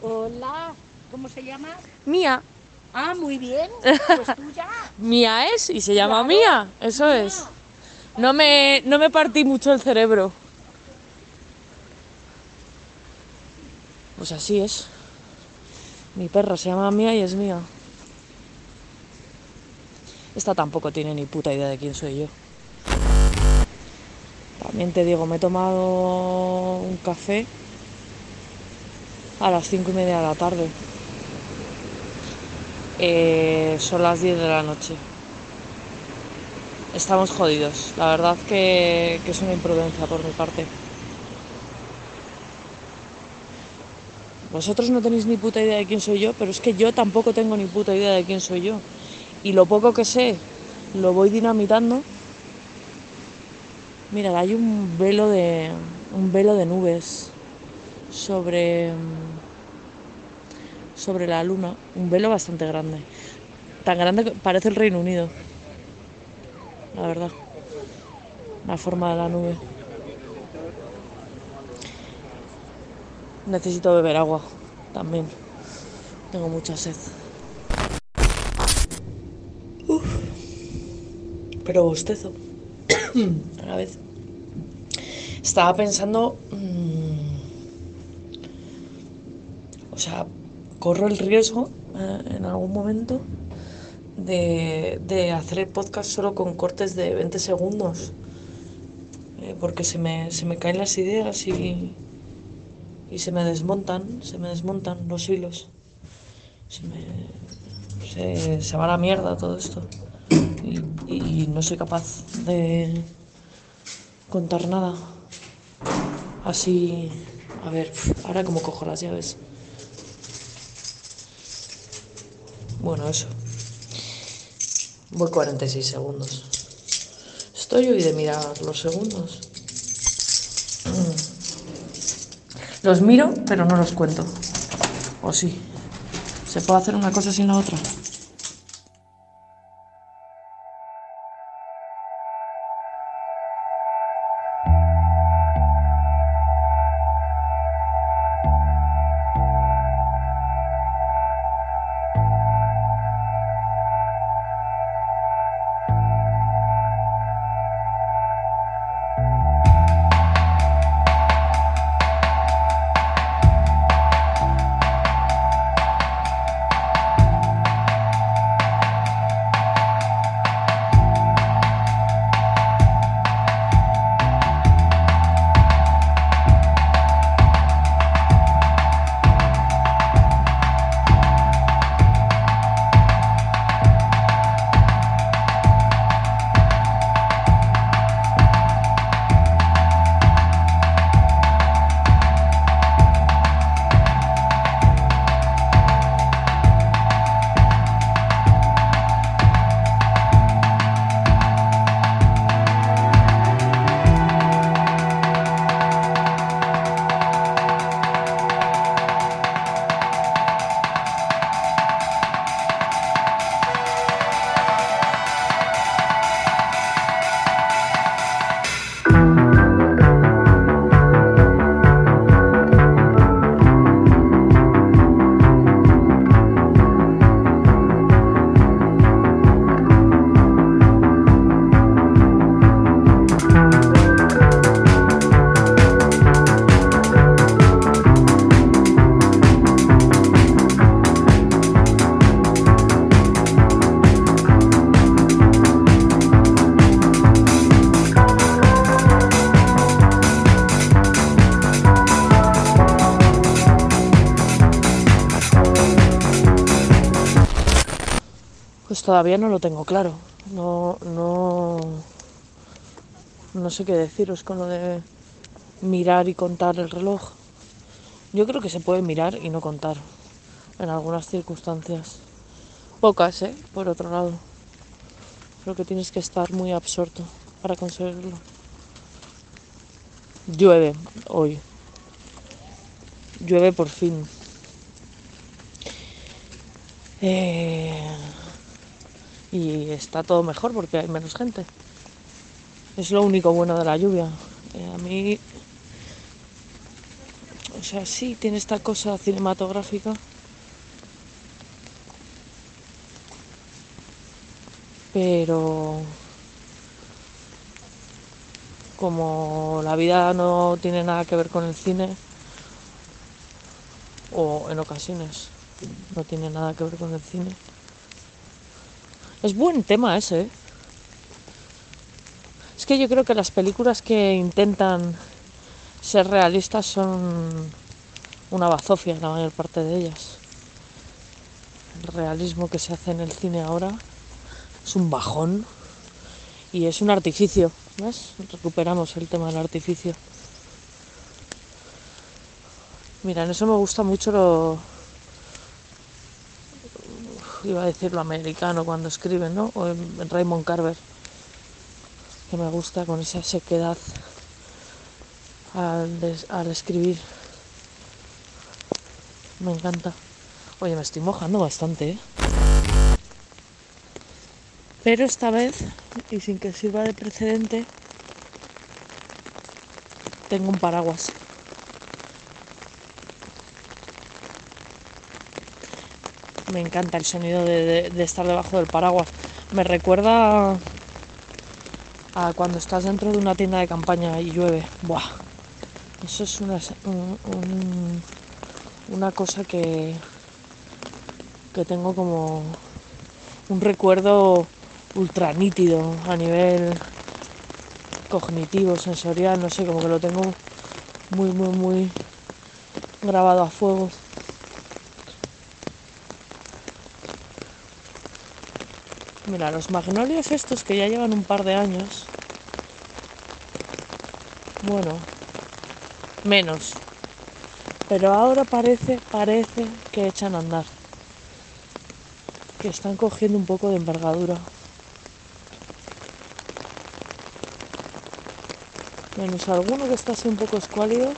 Hola. ¿Cómo se llama? Mía. Ah, muy bien. Pues tuya. Mía es y se llama Claro. Mía. Eso es. No me, no me partí mucho el cerebro. Pues así es. Mi perra se llama Mía y es mía. Esta tampoco tiene ni puta idea de quién soy yo. También te digo, me he tomado un café a las cinco y media de la tarde. Eh, son las 10 de la noche. Estamos jodidos. La verdad que, que es una imprudencia por mi parte. Vosotros no tenéis ni puta idea de quién soy yo, pero es que yo tampoco tengo ni puta idea de quién soy yo. Y lo poco que sé, lo voy dinamitando. Mira, hay un velo de un velo de nubes sobre sobre la luna, un velo bastante grande. Tan grande que parece el Reino Unido. La verdad. La forma de la nube. Necesito beber agua también. Tengo mucha sed. Uf. Pero bostezo. A la vez. Estaba pensando. mm, o sea, corro el riesgo eh, en algún momento de, de hacer el podcast solo con cortes de 20 segundos. Eh, porque se me, se me caen las ideas y, y se me desmontan, se me desmontan los hilos. Se, me, se, va a la mierda todo esto. Y, y no soy capaz de contar nada. Así, a ver, ahora como cojo las llaves. Bueno, eso. Voy 46 segundos. Estoy hoy de mirar los segundos. Mm. Los miro, pero no los cuento. ¿O sí? ¿Se puede hacer una cosa sin la otra? Todavía no lo tengo claro. No, no, no sé qué deciros con lo de mirar y contar el reloj. Yo creo que se puede mirar y no contar en algunas circunstancias. Pocas, ¿eh? Por otro lado. Creo que tienes que estar muy absorto para conseguirlo. Llueve hoy. Llueve por fin. Eh, y está todo mejor porque hay menos gente. Es lo único bueno de la lluvia. Eh, a mí, o sea, sí tiene esta cosa cinematográfica. Pero como la vida no tiene nada que ver con el cine, o en ocasiones no tiene nada que ver con el cine. Es buen tema ese. ¿eh? Es que yo creo que las películas que intentan ser realistas son una bazofia la mayor parte de ellas. El realismo que se hace en el cine ahora es un bajón y es un artificio. ¿Ves? Recuperamos el tema del artificio. Mira, en eso me gusta mucho lo. Iba a decir lo americano cuando escriben, ¿no? O en Raymond Carver. Que me gusta con esa sequedad al, al escribir. Me encanta. Oye, me estoy mojando bastante, ¿eh? Pero esta vez, y sin que sirva de precedente, tengo un paraguas. Me encanta el sonido de, estar debajo del paraguas. Me recuerda a cuando estás dentro de una tienda de campaña y llueve. Buah. Eso es una, una cosa que, que tengo como un recuerdo ultra nítido a nivel cognitivo, sensorial, no sé, como que lo tengo muy, muy, muy grabado a fuego. Mira, los magnolios estos que ya llevan un par de años. Bueno, menos. Pero ahora parece, parece que echan a andar. Que están cogiendo un poco de envergadura. Menos alguno que está así un poco escuálido.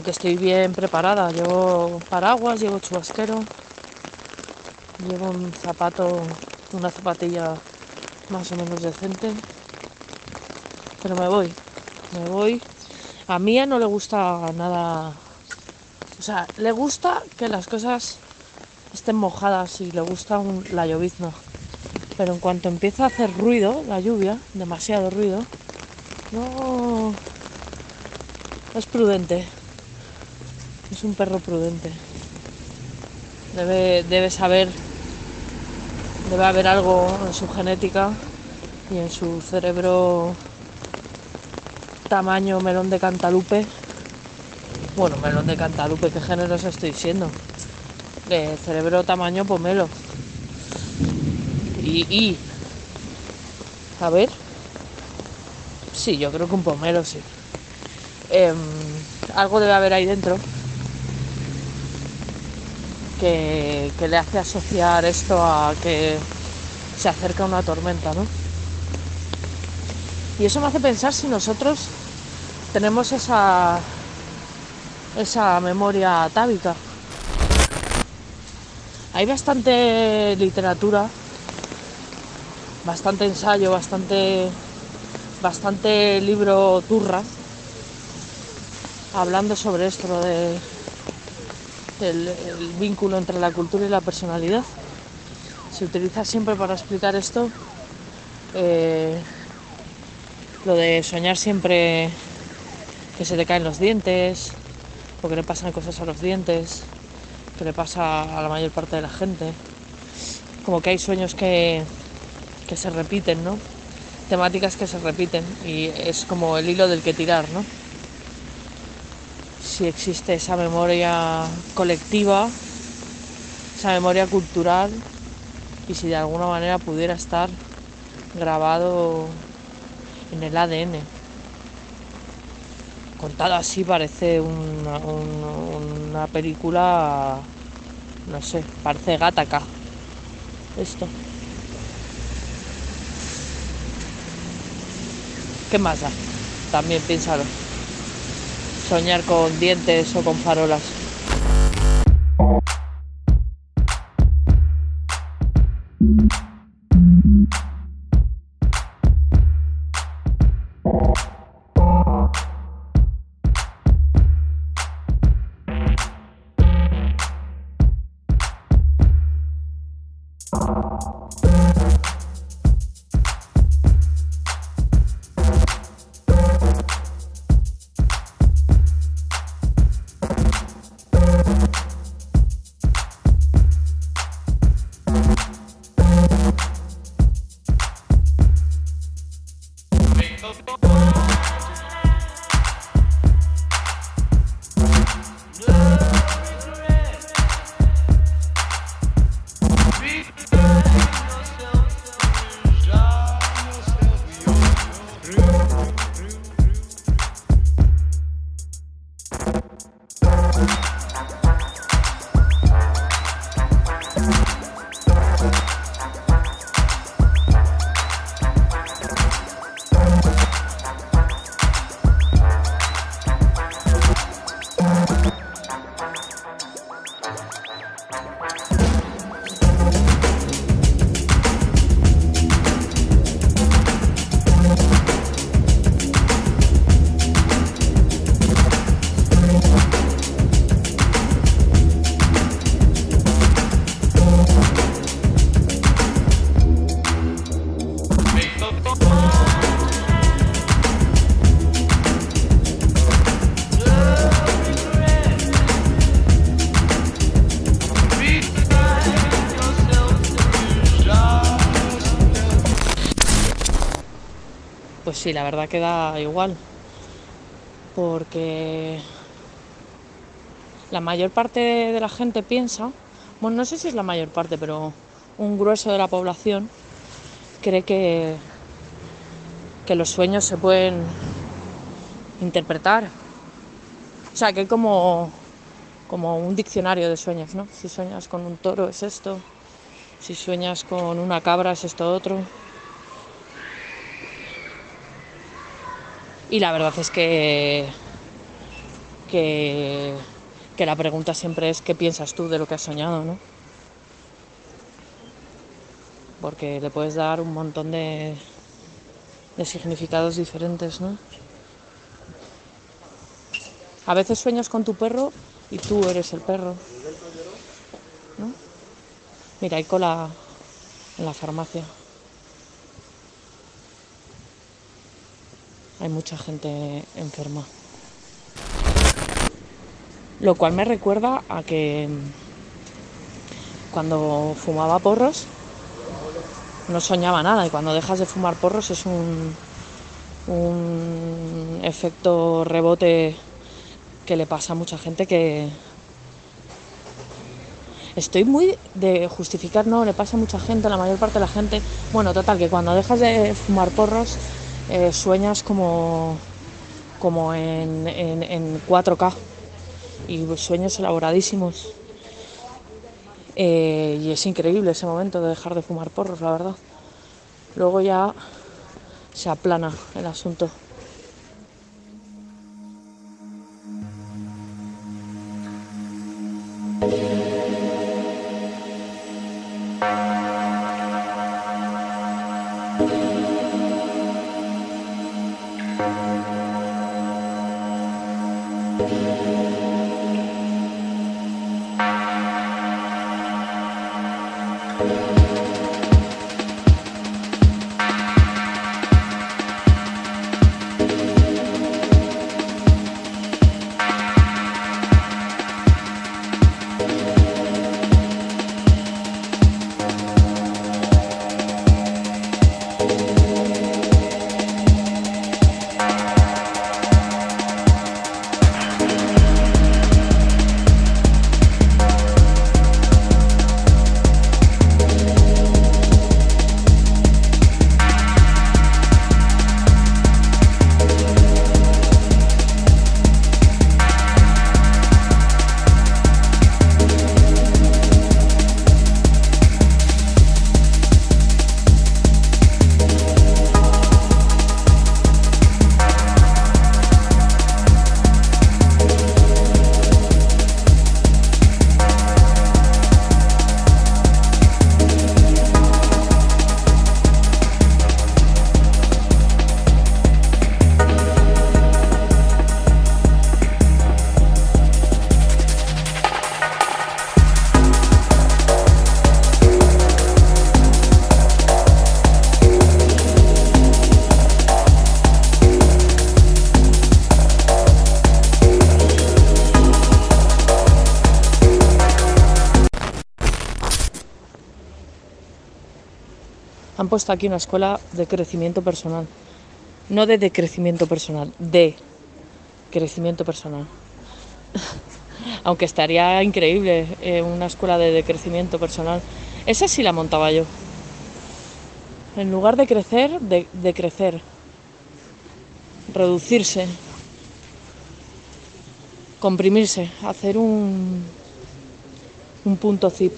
Aunque estoy bien preparada, llevo paraguas, llevo chubasquero, llevo un zapato, una zapatilla más o menos decente. Pero me voy, me voy. A Mía no le gusta nada. O sea, le gusta que las cosas estén mojadas y le gusta la llovizna. Pero en cuanto empieza a hacer ruido, la lluvia, demasiado ruido, no es prudente. Es un perro prudente. Debe, debe saber, debe haber algo en su genética y en su cerebro tamaño melón de cantalupe. Bueno, melón de cantalupe, qué generoso estoy siendo. Cerebro tamaño pomelo. Y, y, a ver, sí, yo creo que un pomelo sí. Em, algo debe haber ahí dentro que, le hace asociar esto a que se acerca una tormenta, ¿no? Y eso me hace pensar si nosotros tenemos esa, esa memoria atávica. Hay bastante literatura, bastante ensayo, bastante, bastante libro turra hablando sobre esto, de el, vínculo entre la cultura y la personalidad. Se utiliza siempre para explicar esto eh, lo de soñar siempre que se te caen los dientes, o que le pasan cosas a los dientes, que le pasa a la mayor parte de la gente. Como que hay sueños que, que se repiten, ¿no? Temáticas que se repiten y es como el hilo del que tirar, ¿no? Si existe esa memoria colectiva, esa memoria cultural y si de alguna manera pudiera estar grabado en el ADN. Contado así parece una, un- una película, no sé, parece Gataca. Esto. ¿Qué más da? También piénsalo. Soñar con dientes o con farolas. Pues sí, la verdad que da igual. Porque la mayor parte de la gente piensa, bueno, no sé si es la mayor parte, pero un grueso de la población cree que, que los sueños se pueden interpretar. O sea, que hay como, como un diccionario de sueños, ¿no? Si sueñas con un toro es esto, si sueñas con una cabra es esto otro. Y la verdad es que, que, la pregunta siempre es ¿qué piensas tú de lo que has soñado? ¿no? Porque le puedes dar un montón de, de significados diferentes, ¿no? A veces sueñas con tu perro y tú eres el perro. ¿no? Mira, hay cola en la farmacia. Hay mucha gente enferma. Lo cual me recuerda a que cuando fumaba porros no soñaba nada y cuando dejas de fumar porros es un, un efecto rebote que le pasa a mucha gente que estoy muy de justificar, no, le pasa a mucha gente, a la mayor parte de la gente. Bueno, total, que cuando dejas de fumar porros eh, sueñas como, como en, en, en 4K y sueños elaboradísimos. Eh, y es increíble ese momento de dejar de fumar porros, la verdad. Luego ya se aplana el asunto. Puesto aquí una escuela de crecimiento personal. No de decrecimiento personal, de crecimiento personal. Aunque estaría increíble eh, una escuela de decrecimiento personal. Esa sí la montaba yo. En lugar de crecer, de, de crecer. Reducirse. Comprimirse. Hacer un, un punto zip.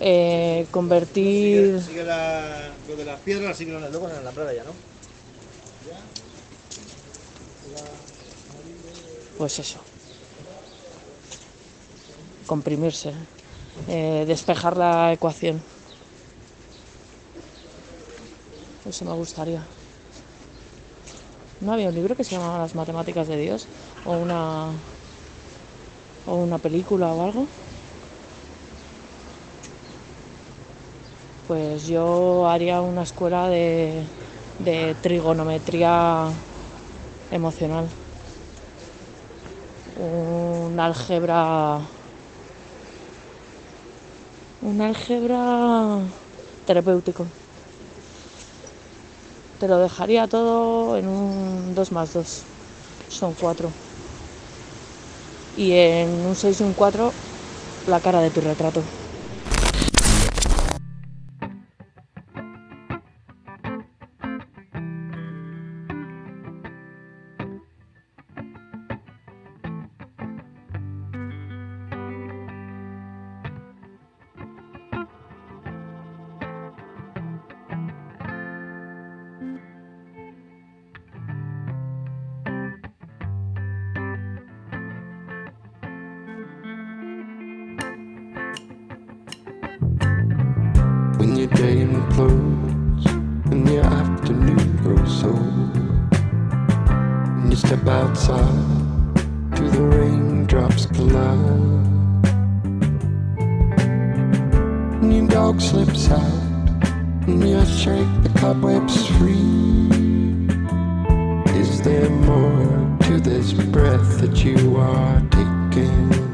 Eh, convertir. Sigue, sigue la, lo de las piedras, sigue luego en la playa, ¿no? Pues eso. Comprimirse. eh, despejar la ecuación. Eso me gustaría. ¿No había un libro que se llamaba Las matemáticas de Dios? ¿O una, o una película o algo? Pues yo haría una escuela de, de trigonometría emocional. Un álgebra. Un álgebra terapéutico. Te lo dejaría todo en un 2 más 2. Son 4. Y en un 6 y un 4, la cara de tu retrato. the game implodes and the afternoon grows old. And you step outside to the raindrops collide. And your dog slips out and you shake the cobwebs free. Is there more to this breath that you are taking?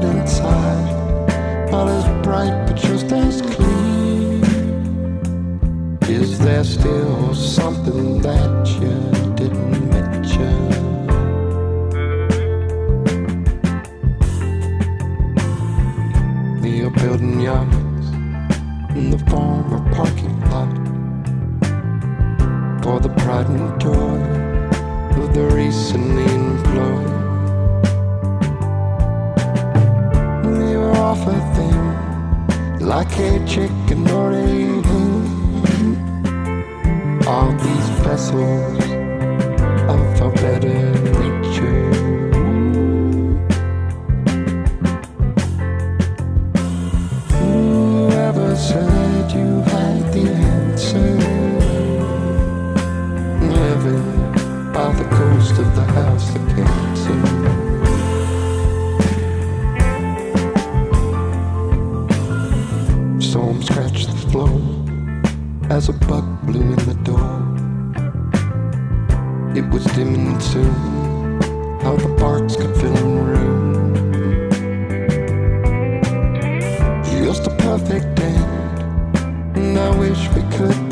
hot inside. All is bright, but just as clean. Is there still something that you didn't mention? We are building yards in the former parking lot for the pride and joy of the recent employed. off a thing like a chicken or a hen. All these vessels of forbidden. blew in the door. It was dim and soon, how the barks could fill in room. Just a perfect end, and I wish we could.